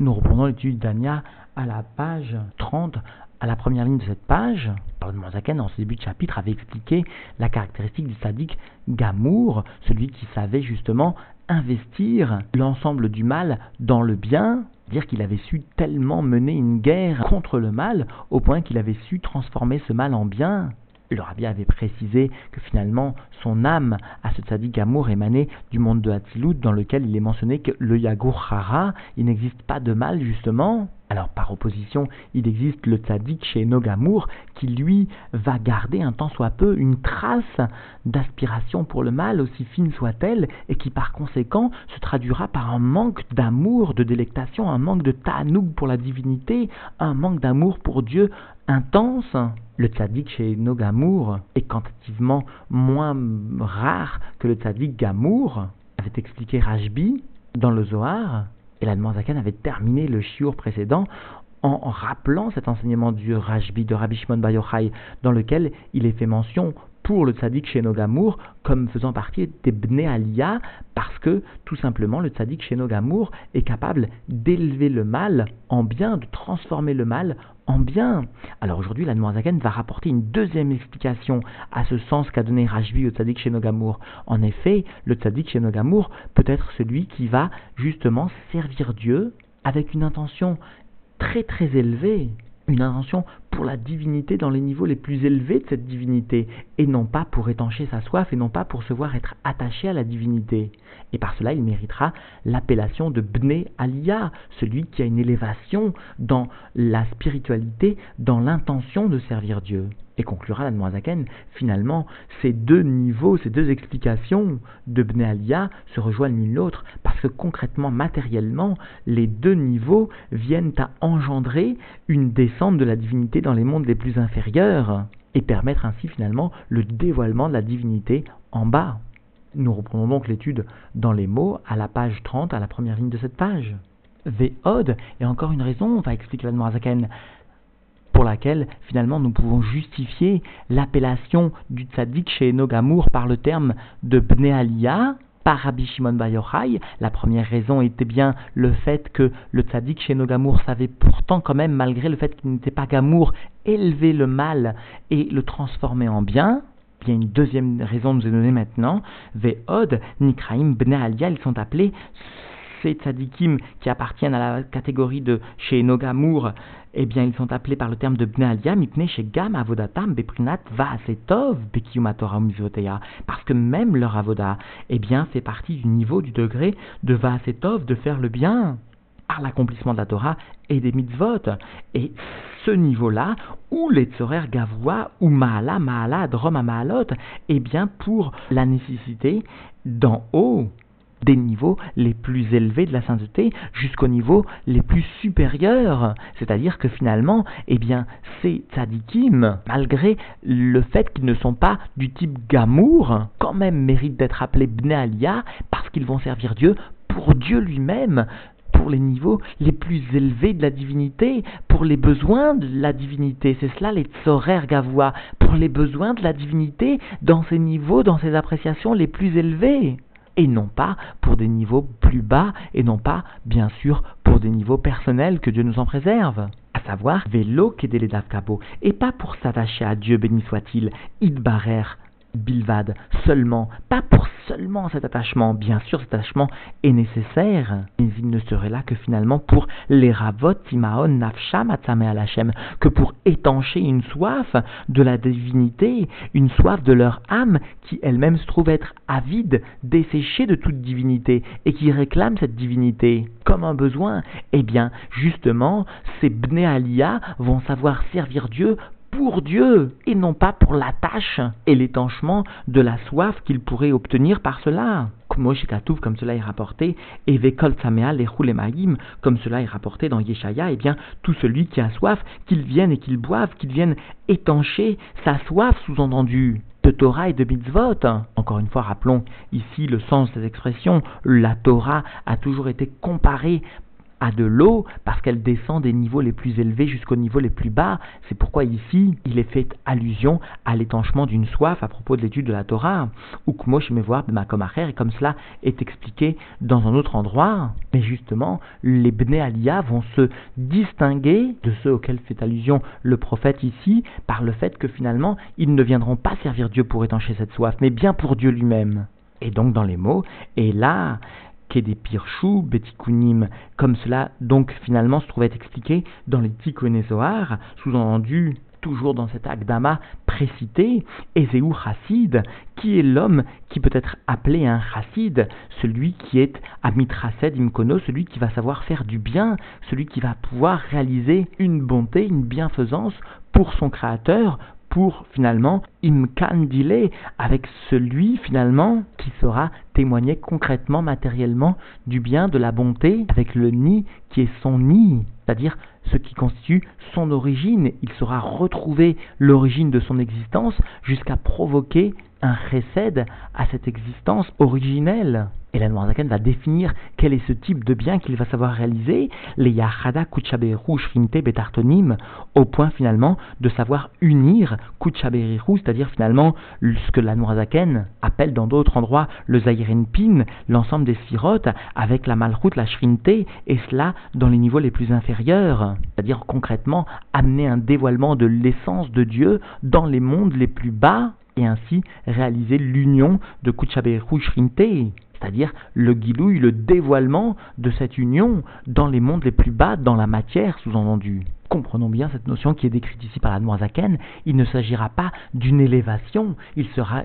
Nous reprenons l'étude d'Ania à la page 30, à la première ligne de cette page. Le Manzaken, en ce début de chapitre, avait expliqué la caractéristique du sadique Gamour, celui qui savait justement investir l'ensemble du mal dans le bien, dire qu'il avait su tellement mener une guerre contre le mal au point qu'il avait su transformer ce mal en bien. Le rabbi avait précisé que finalement son âme à ce tzaddik amour émanait du monde de Hatzilut dans lequel il est mentionné que le Yagur Hara, il n'existe pas de mal justement. Alors par opposition, il existe le tzaddik chez Nogamour qui lui va garder un temps soit peu une trace d'aspiration pour le mal aussi fine soit-elle et qui par conséquent se traduira par un manque d'amour, de délectation, un manque de ta'anoug pour la divinité, un manque d'amour pour Dieu intense. Le tzaddik chez Nogamour est quantitativement moins rare que le tzaddik Gamour, avait expliqué Rajbi dans le Zohar. Et la Zakan avait terminé le shiur précédent en rappelant cet enseignement du Rajbi de Rabbi Shimon Bar dans lequel il est fait mention pour le tzaddik chez Nogamour comme faisant partie des Bnei Aliyah parce que tout simplement le tzaddik chez Nogamour est capable d'élever le mal en bien, de transformer le mal en bien. Alors aujourd'hui, la Zaken va rapporter une deuxième explication à ce sens qu'a donné Rajbi au tzaddik chez Nogamour. En effet, le tzaddik chez Nogamour peut être celui qui va justement servir Dieu avec une intention très très élevée une intention pour la divinité dans les niveaux les plus élevés de cette divinité, et non pas pour étancher sa soif, et non pas pour se voir être attaché à la divinité. Et par cela, il méritera l'appellation de Bne Aliyah, celui qui a une élévation dans la spiritualité, dans l'intention de servir Dieu. Et conclura la Noazaken, finalement, ces deux niveaux, ces deux explications de Bne Aliyah se rejoignent l'une l'autre, parce que concrètement, matériellement, les deux niveaux viennent à engendrer une descente de la divinité dans les mondes les plus inférieurs, et permettre ainsi finalement le dévoilement de la divinité en bas. Nous reprenons donc l'étude dans les mots à la page 30, à la première ligne de cette page. Ve'od, et encore une raison, on va expliquer la Noazaken, pour laquelle finalement nous pouvons justifier l'appellation du tzaddik chez Nogamour par le terme de Bnealia, par Rabbi Shimon La première raison était bien le fait que le tzaddik chez Nogamour savait pourtant quand même, malgré le fait qu'il n'était pas Gamour, élever le mal et le transformer en bien. Il y a une deuxième raison nous est donnée maintenant. Ve'od, Nikraim, Bnealia, ils sont appelés ces tzadikim qui appartiennent à la catégorie de chez Nogamour, eh bien, ils sont appelés par le terme de Bnealia, mipne chez Gam avodatam beprinat vaasetov bekiyumatora parce que même leur avoda, eh bien, fait partie du niveau, du degré de vaasetov, de faire le bien par l'accomplissement de la Torah et des mitzvot. Et ce niveau-là, où les tzorer gavois, ou maala, maala, drom maalot, eh bien, pour la nécessité d'en haut, des niveaux les plus élevés de la sainteté jusqu'aux niveaux les plus supérieurs. C'est-à-dire que finalement, eh bien, ces tzadikim, malgré le fait qu'ils ne sont pas du type gamour, quand même méritent d'être appelés bnealia parce qu'ils vont servir Dieu pour Dieu lui-même, pour les niveaux les plus élevés de la divinité, pour les besoins de la divinité. C'est cela les tzorer gavois, pour les besoins de la divinité dans ces niveaux, dans ces appréciations les plus élevées et non pas pour des niveaux plus bas, et non pas, bien sûr, pour des niveaux personnels que Dieu nous en préserve. À savoir, vélo davkabo, et pas pour s'attacher à Dieu, béni soit-il, idbarer, bilvad, seulement, pas pour seulement cet attachement. Bien sûr, cet attachement est nécessaire, mais il ne serait là que finalement pour les ravot, timaon, nafsham, alachem, que pour étancher une soif de la divinité, une soif de leur âme qui elle-même se trouve être avide, desséchée de toute divinité et qui réclame cette divinité comme un besoin. Eh bien, justement, ces bnéalia vont savoir servir Dieu pour Dieu et non pas pour la tâche et l'étanchement de la soif qu'il pourrait obtenir par cela. Comme cela est rapporté, et Vekol comme cela est rapporté dans Yeshaya, eh bien, tout celui qui a soif, qu'il vienne et qu'il boive, qu'il vienne étancher sa soif, sous-entendu, de Torah et de mitzvot. Encore une fois, rappelons ici le sens des expressions. La Torah a toujours été comparée à de l'eau parce qu'elle descend des niveaux les plus élevés jusqu'aux niveaux les plus bas. C'est pourquoi ici, il est fait allusion à l'étanchement d'une soif à propos de l'étude de la Torah. Ou voir et comme cela est expliqué dans un autre endroit. Mais justement, les Bnei Aliyah vont se distinguer de ceux auxquels fait allusion le prophète ici par le fait que finalement, ils ne viendront pas servir Dieu pour étancher cette soif, mais bien pour Dieu lui-même. Et donc dans les mots, et là, des Pirchou, Betikunim, comme cela donc finalement se trouvait expliqué dans les Tikkunézoar, sous-entendu toujours dans cet Agdama précité, Ezeu Chassid, qui est l'homme qui peut être appelé un Chassid, celui qui est Amitrased Imkono, celui qui va savoir faire du bien, celui qui va pouvoir réaliser une bonté, une bienfaisance pour son Créateur, pour finalement imkandile avec celui finalement qui sera témoigner concrètement, matériellement du bien, de la bonté, avec le ni qui est son nid, c'est-à-dire ce qui constitue son origine. Il saura retrouver l'origine de son existence jusqu'à provoquer un récède à cette existence originelle. Et la Noirzaken va définir quel est ce type de bien qu'il va savoir réaliser, les Yachada Kuchaberu Shrinte Betartonim, au point finalement de savoir unir Kuchaberu, c'est-à-dire finalement ce que la Noirzaken appelle dans d'autres endroits le Pin, l'ensemble des sphirotes, avec la Malchut, la Shrinte, et cela dans les niveaux les plus inférieurs, c'est-à-dire concrètement amener un dévoilement de l'essence de Dieu dans les mondes les plus bas, et ainsi réaliser l'union de Kuchaberu Shrinte c'est-à-dire le guilouille, le dévoilement de cette union dans les mondes les plus bas, dans la matière, sous-entendu. Comprenons bien cette notion qui est décrite ici par la Noazaken, il ne s'agira pas d'une élévation, il sera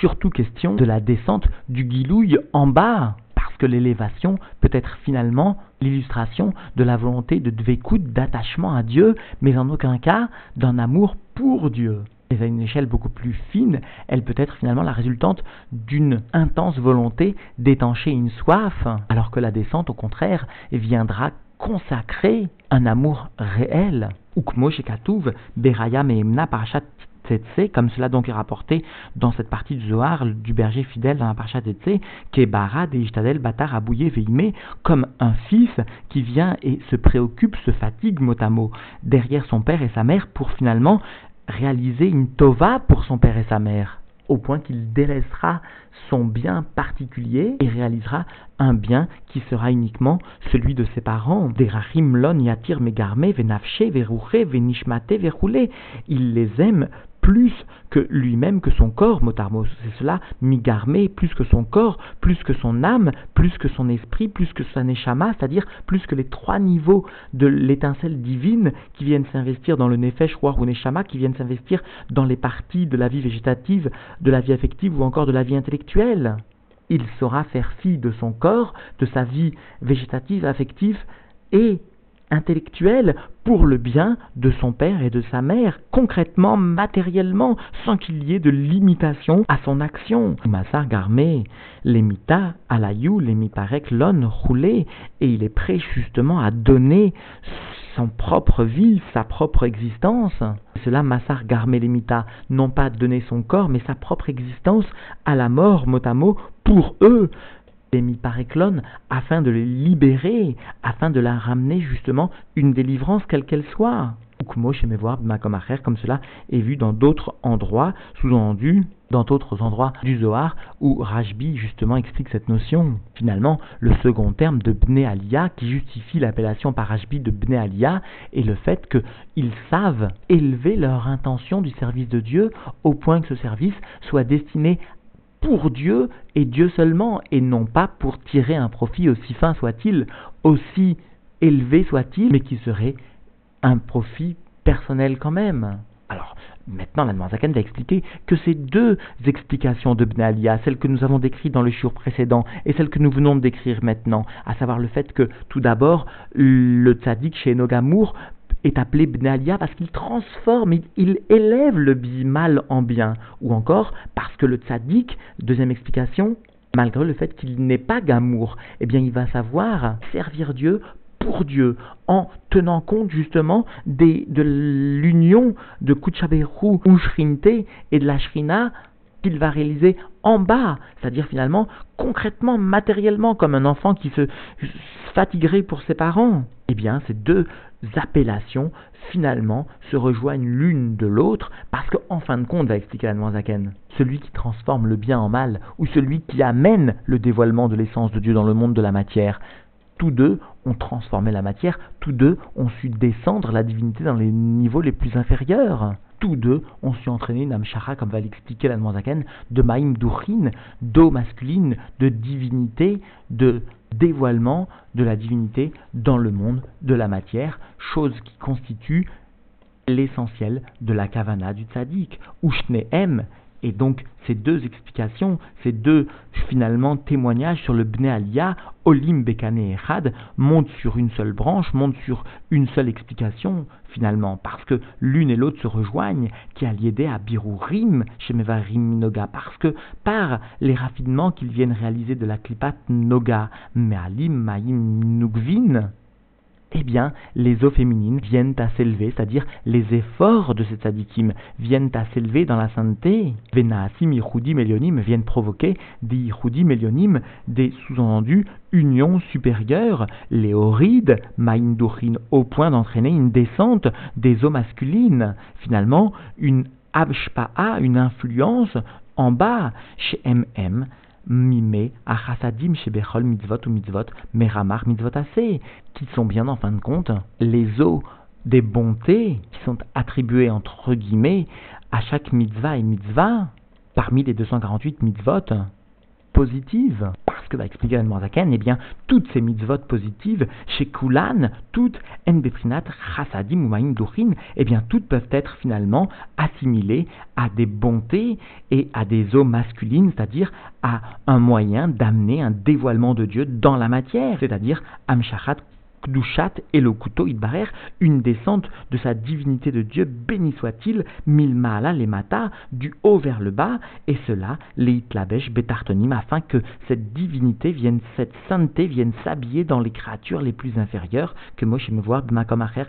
surtout question de la descente du guilouille en bas, parce que l'élévation peut être finalement l'illustration de la volonté de dvékout, d'attachement à Dieu, mais en aucun cas d'un amour pour Dieu mais à une échelle beaucoup plus fine, elle peut être finalement la résultante d'une intense volonté d'étancher une soif, alors que la descente, au contraire, viendra consacrer un amour réel. Ukmo Shekatuv, Beraya Mehemna Parashat Tsetse, comme cela donc est rapporté dans cette partie du Zohar du berger fidèle dans la Parashat Tsetse, Kebara de Ishtadel Batar Abouye Veime, comme un fils qui vient et se préoccupe, se fatigue mot à mot derrière son père et sa mère pour finalement réaliser une tova pour son père et sa mère, au point qu'il délaissera son bien particulier et réalisera un bien qui sera uniquement celui de ses parents. Derachim lon yatir megarme venafshe veruche venishmate verroulé. Il les aime plus que lui-même, que son corps, motarmos. C'est cela, migarmé, plus que son corps, plus que son âme, plus que son esprit, plus que sa neshama, c'est-à-dire plus que les trois niveaux de l'étincelle divine qui viennent s'investir dans le nefesh, roi ou neshama, qui viennent s'investir dans les parties de la vie végétative, de la vie affective ou encore de la vie intellectuelle. Il saura faire fi de son corps, de sa vie végétative, affective et intellectuel pour le bien de son père et de sa mère, concrètement, matériellement, sans qu'il y ait de limitation à son action. Massar Garmé, l'émita alayou, l'émiparek l'on roulé, et il est prêt justement à donner son propre vie, sa propre existence. Cela, Massar Garmé l'émita, non pas donner son corps, mais sa propre existence à la mort, mot à mot, pour eux, par afin de les libérer, afin de la ramener justement une délivrance quelle qu'elle soit. Comme cela est vu dans d'autres endroits, sous-entendu dans d'autres endroits du Zohar, où Rajbi justement explique cette notion. Finalement, le second terme de Bne Aliyah, qui justifie l'appellation par Rajbi de Bne Aliyah, est le fait qu'ils savent élever leur intention du service de Dieu au point que ce service soit destiné pour Dieu et Dieu seulement, et non pas pour tirer un profit aussi fin soit-il, aussi élevé soit-il, mais qui serait un profit personnel quand même. Alors, maintenant, la Zaken va expliquer que ces deux explications de Bnalia, celle que nous avons décrite dans le jour précédent et celle que nous venons de décrire maintenant, à savoir le fait que, tout d'abord, le tzaddik chez Nogamour est appelé Bnalia parce qu'il transforme, il, élève le mal en bien. Ou encore parce que le tzaddik, deuxième explication, malgré le fait qu'il n'est pas Gamour, eh bien il va savoir servir Dieu pour Dieu, en tenant compte justement des, de l'union de Kuchaberu ou Shrinte et de la Shrina qu'il va réaliser en bas, c'est-à-dire finalement concrètement, matériellement, comme un enfant qui se fatiguerait pour ses parents. Eh bien, ces deux appellations, finalement, se rejoignent l'une de l'autre, parce qu'en fin de compte, va expliquer la Zaken, celui qui transforme le bien en mal, ou celui qui amène le dévoilement de l'essence de Dieu dans le monde de la matière, tous deux ont transformé la matière, tous deux ont su descendre la divinité dans les niveaux les plus inférieurs. Tous deux ont su entraîner une amshara, comme va l'expliquer la de maïm d'eau masculine, de divinité, de dévoilement de la divinité dans le monde de la matière, chose qui constitue l'essentiel de la kavana du tzaddik. Ushnehem, et donc ces deux explications, ces deux finalement témoignages sur le Bnei Aliyah, Olim Bekane Echad, montent sur une seule branche, montent sur une seule explication finalement, parce que l'une et l'autre se rejoignent, qui a lié à Birurim chez Mevarim Noga, parce que par les raffinements qu'ils viennent réaliser de la Klipat Noga, Mealim Maim Nugvin, eh bien, les eaux féminines viennent à s'élever, c'est-à-dire les efforts de ces tzadikim viennent à s'élever dans la sainteté. Venaasim Yichudi Melionim viennent provoquer des Yichudi Melionim, des sous-entendus unions supérieures, les horides, Maïndouchin, au point d'entraîner une descente des eaux masculines. Finalement, une Abshpa'a, une influence en bas chez MM mimé achasadim shebechol mitzvot ou mitzvot meramar mitzvot assez, qui sont bien en fin de compte les eaux des bontés qui sont attribuées entre guillemets à chaque mitzvah et mitzvah parmi les 248 mitzvot positives. Parce que, va expliquer Zaken, eh bien, toutes ces mitzvot positives, chez Kulan, toutes, en beprinat, chasadim ou maïm eh bien, toutes peuvent être finalement assimilées à des bontés et à des eaux masculines, c'est-à-dire à un moyen d'amener un dévoilement de Dieu dans la matière, c'est-à-dire amshachat Kdushat et le couteau Idbarer, une descente de sa divinité de Dieu, béni soit-il, milmaala les mata, du haut vers le bas, et cela, les itlabesh betartonim, afin que cette divinité vienne, cette sainteté vienne s'habiller dans les créatures les plus inférieures, que Moshe me voir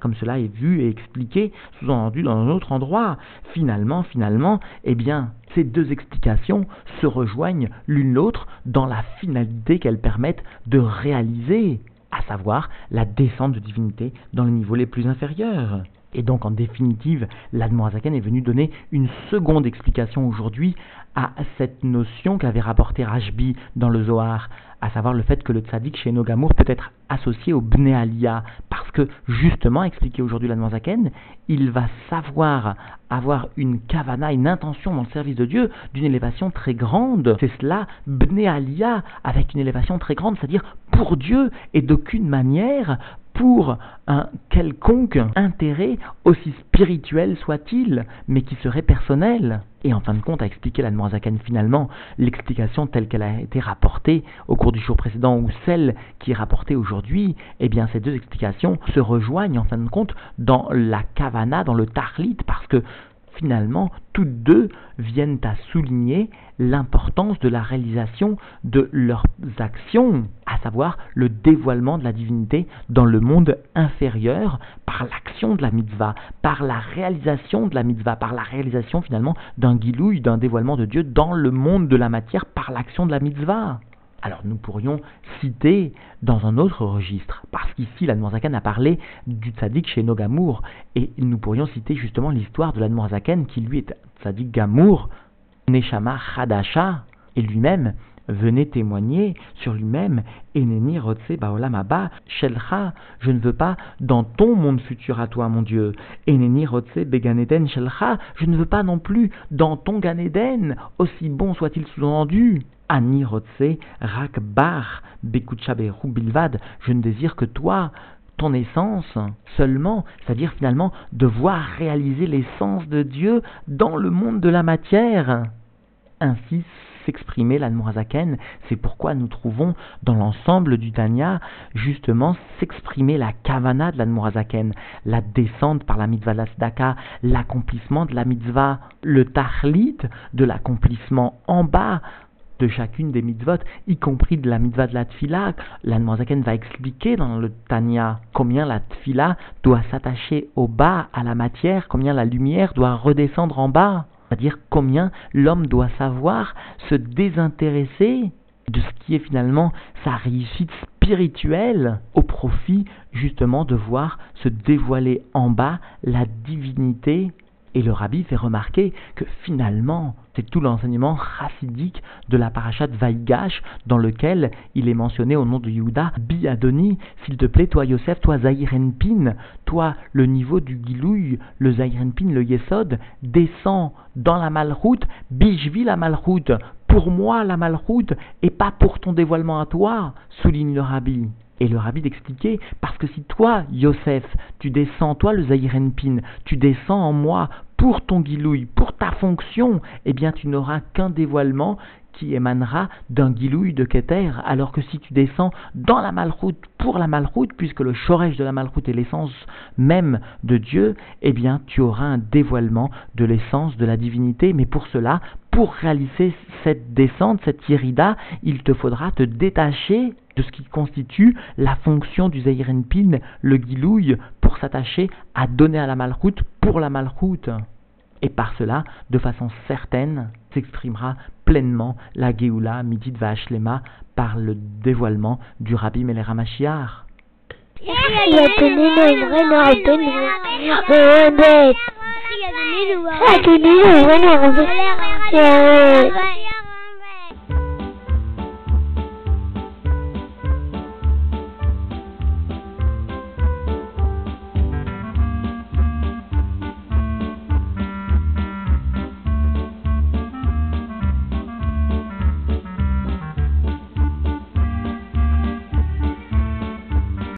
comme cela est vu et expliqué, sous-entendu dans un autre endroit. Finalement, finalement, eh bien, ces deux explications se rejoignent l'une l'autre dans la finalité qu'elles permettent de réaliser à savoir la descente de divinité dans les niveaux les plus inférieurs. Et donc, en définitive, l'Admorazaken est venu donner une seconde explication aujourd'hui à cette notion qu'avait rapporté Rajbi dans le Zohar, à savoir le fait que le tzaddik chez Nogamour peut être associé au Bnei Aliyah, parce que, justement, expliqué aujourd'hui l'Admorazaken, il va savoir avoir une kavana, une intention dans le service de Dieu d'une élévation très grande. C'est cela, Bnei Aliyah, avec une élévation très grande, c'est-à-dire pour Dieu et d'aucune manière pour un quelconque intérêt, aussi spirituel soit-il, mais qui serait personnel. Et en fin de compte, a expliqué la Zaken finalement l'explication telle qu'elle a été rapportée au cours du jour précédent ou celle qui est rapportée aujourd'hui, eh bien ces deux explications se rejoignent en fin de compte dans la kavana, dans le tarlit, parce que finalement, toutes deux viennent à souligner l'importance de la réalisation de leurs actions, à savoir le dévoilement de la divinité dans le monde inférieur par l'action de la mitzvah, par la réalisation de la mitzvah, par la réalisation finalement d'un guilouille, d'un dévoilement de Dieu dans le monde de la matière par l'action de la mitzvah. Alors nous pourrions citer dans un autre registre, parce qu'ici l'Admorazaken a parlé du tzaddik chez Nogamour, et nous pourrions citer justement l'histoire de l'Admorazaken qui lui est tzaddik Gamour, Neshama Hadasha, et lui-même venait témoigner sur lui-même, Eneni Rotse Baolam Shelcha, je ne veux pas dans ton monde futur à toi, mon Dieu. Eneni Rotse Beganeden Shelcha, je ne veux pas non plus dans ton Ganeden, aussi bon soit-il sous-entendu. Ani Rotse Rakbar Bekuchaberu Bilvad, je ne désire que toi, ton essence seulement, c'est-à-dire finalement de voir réaliser l'essence de Dieu dans le monde de la matière. Ainsi s'exprimer l'Admorazaken, c'est pourquoi nous trouvons dans l'ensemble du Tanya justement s'exprimer la kavana de l'Admorazaken, la descente par la mitzvah lasdaka, l'accomplissement de la mitzvah, le tahlit de l'accomplissement en bas de chacune des mitzvot, y compris de la mitzvah de la tfila. L'Anmoisaken va expliquer dans le Tanya combien la tfila doit s'attacher au bas, à la matière, combien la lumière doit redescendre en bas. C'est-à-dire combien l'homme doit savoir se désintéresser de ce qui est finalement sa réussite spirituelle au profit justement de voir se dévoiler en bas la divinité et le rabbi fait remarquer que finalement, c'est tout l'enseignement chassidique de la parachat Vaïgash dans lequel il est mentionné au nom de Yehuda, Bi Adoni, s'il te plaît, toi Yosef, toi Zahirenpin, toi le niveau du Gilouï, le Zahirenpin, le Yesod, descends dans la malroute, Bijvi la malroute, pour moi la malroute, et pas pour ton dévoilement à toi, souligne le rabbi. Et le rabbi d'expliquer, parce que si toi, Yosef, tu descends, toi le Zahirenpin, tu descends en moi pour ton guilouille, pour ta fonction, eh bien tu n'auras qu'un dévoilement qui émanera d'un guilouille de Keter, alors que si tu descends dans la malroute pour la malroute, puisque le chorège de la malroute est l'essence même de Dieu, eh bien tu auras un dévoilement de l'essence de la divinité, mais pour cela, pour réaliser cette descente, cette irida, il te faudra te détacher de ce qui constitue la fonction du Pin, le guilouille, pour s'attacher à donner à la malroute pour la malroute. Et par cela, de façon certaine, s'exprimera pleinement la Géoula Midit Vashlema par le dévoilement du Rabbi Meler HaMashiach.